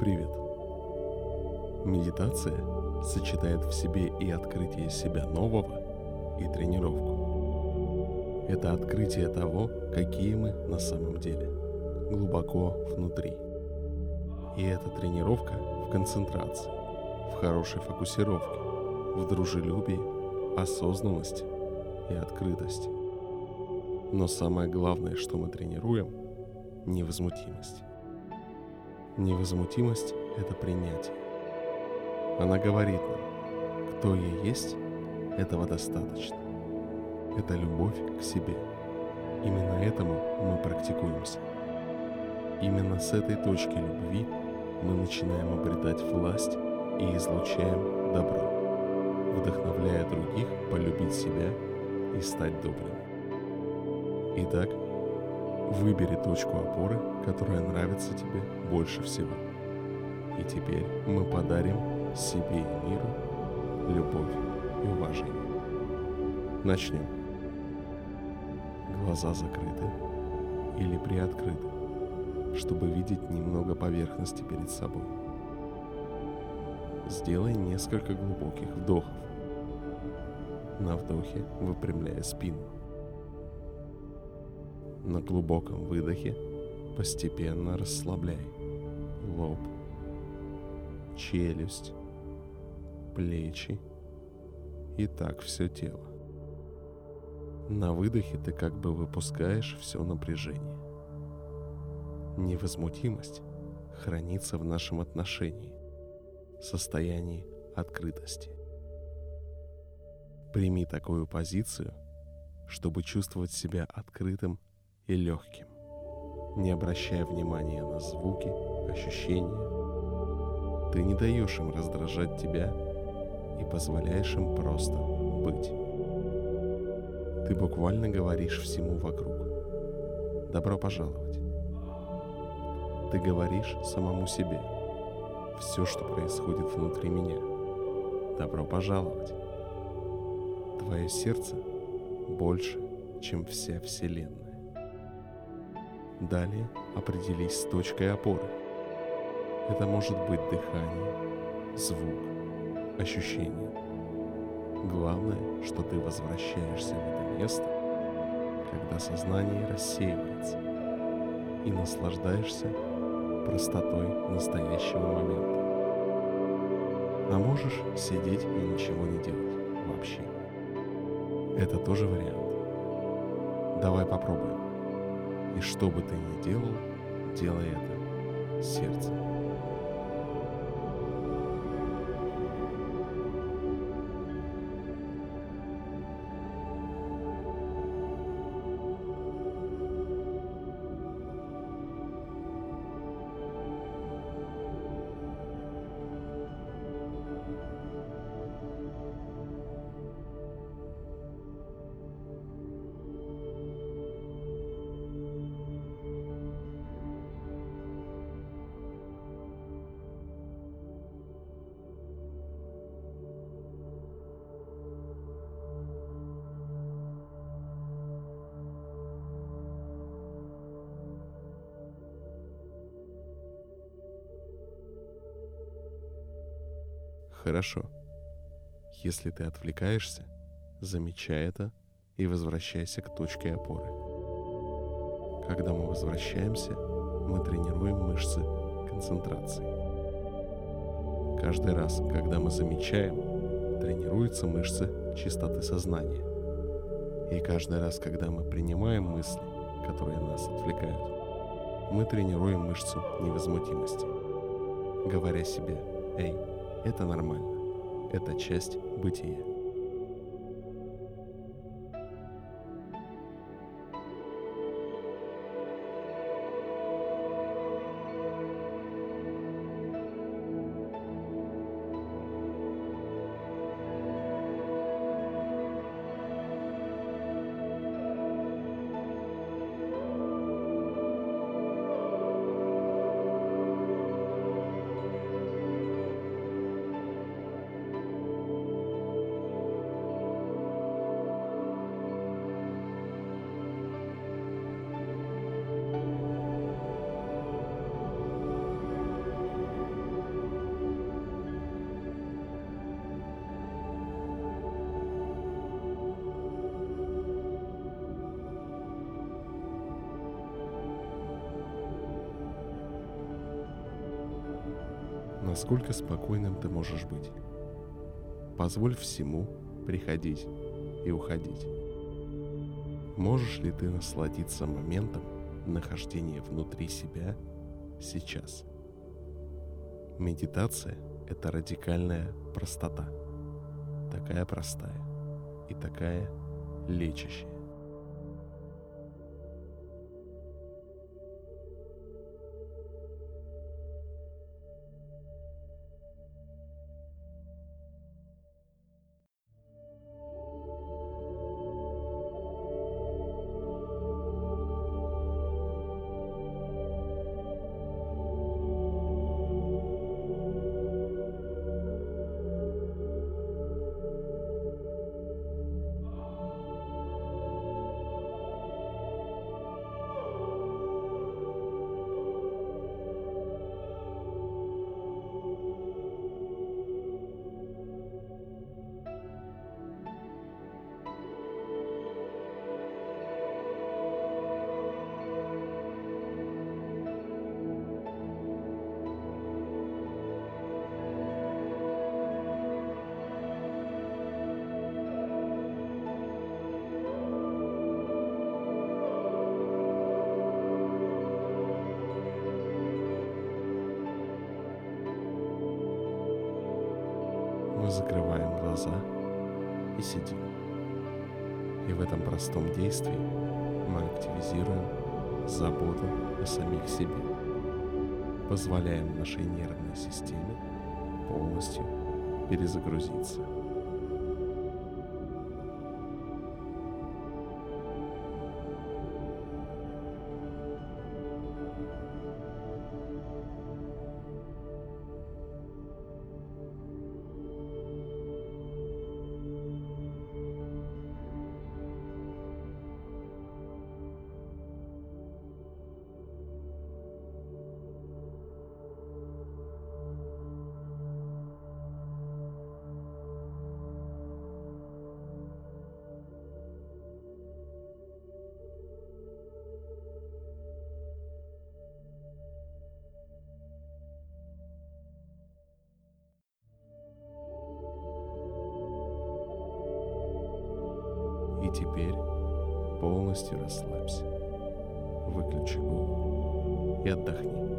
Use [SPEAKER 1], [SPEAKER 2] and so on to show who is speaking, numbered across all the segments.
[SPEAKER 1] Привет. Медитация сочетает в себе и открытие себя нового, и тренировку. Это открытие того, какие мы на самом деле, глубоко внутри. И это тренировка в концентрации, в хорошей фокусировке, в дружелюбии, осознанности и открытости. Но самое главное, что мы тренируем – невозмутимость. Невозмутимость – это принятие. Она говорит нам, кто я есть, этого достаточно. Это любовь к себе. Именно этому мы практикуемся. Именно с этой точки любви мы начинаем обретать власть и излучаем добро, вдохновляя других полюбить себя и стать добрыми. Итак, выбери точку опоры, которая нравится тебе больше всего. И теперь мы подарим себе и миру любовь и уважение. Начнем. Глаза закрыты или приоткрыты, чтобы видеть немного поверхности перед собой. Сделай несколько глубоких вдохов. На вдохе выпрямляя спину. На глубоком выдохе постепенно расслабляй лоб, челюсть, плечи и так все тело. На выдохе ты как бы выпускаешь все напряжение. Невозмутимость хранится в нашем отношении, состоянии открытости. Прими такую позицию, чтобы чувствовать себя открытым и легким, не обращая внимания на звуки, ощущения. Ты не даешь им раздражать тебя и позволяешь им просто быть. Ты буквально говоришь всему вокруг. Добро пожаловать. Ты говоришь самому себе. Все, что происходит внутри меня. Добро пожаловать. Твое сердце больше, чем вся Вселенная. Далее определись с точкой опоры. Это может быть дыхание, звук, ощущение. Главное, что ты возвращаешься в это место, когда сознание рассеивается и наслаждаешься простотой настоящего момента. А можешь сидеть и ничего не делать вообще. Это тоже вариант. Давай попробуем. И что бы ты ни делал, делай это сердцем. Хорошо. Если ты отвлекаешься, замечай это и возвращайся к точке опоры. Когда мы возвращаемся, мы тренируем мышцы концентрации. Каждый раз, когда мы замечаем, тренируются мышцы чистоты сознания. И каждый раз, когда мы принимаем мысли, которые нас отвлекают, мы тренируем мышцу невозмутимости, говоря себе «Эй, это нормально. Это часть бытия. Насколько спокойным ты можешь быть. Позволь всему приходить и уходить. Можешь ли ты насладиться моментом нахождения внутри себя сейчас? Медитация – это радикальная простота. Такая простая и такая лечащая. И сидим. И в этом простом действии мы активизируем заботу о самих себе. Позволяем нашей нервной системе полностью перезагрузиться. Теперь полностью расслабься. Выключи голову и отдохни.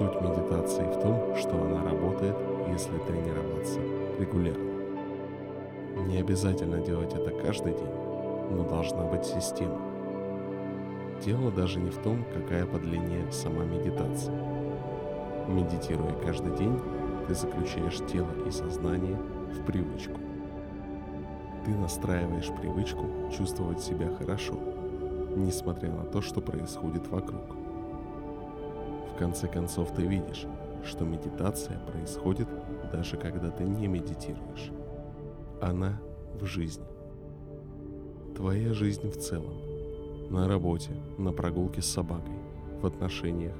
[SPEAKER 1] Суть медитации в том, что она работает, если тренироваться регулярно. Не обязательно делать это каждый день, но должна быть система. Дело даже не в том, какая по длине сама медитация. Медитируя каждый день, ты заключаешь тело и сознание в привычку. Ты настраиваешь привычку чувствовать себя хорошо, несмотря на то, что происходит вокруг. Конце концов ты видишь, что медитация происходит даже когда ты не медитируешь. Она в жизни. Твоя жизнь в целом. На работе, на прогулке с собакой, в отношениях.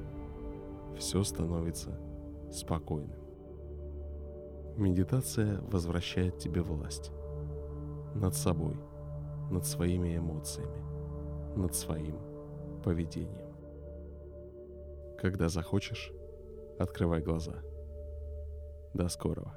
[SPEAKER 1] Все становится спокойным. Медитация возвращает тебе власть над собой, над своими эмоциями, над своим поведением. Когда захочешь, открывай глаза. До скорого.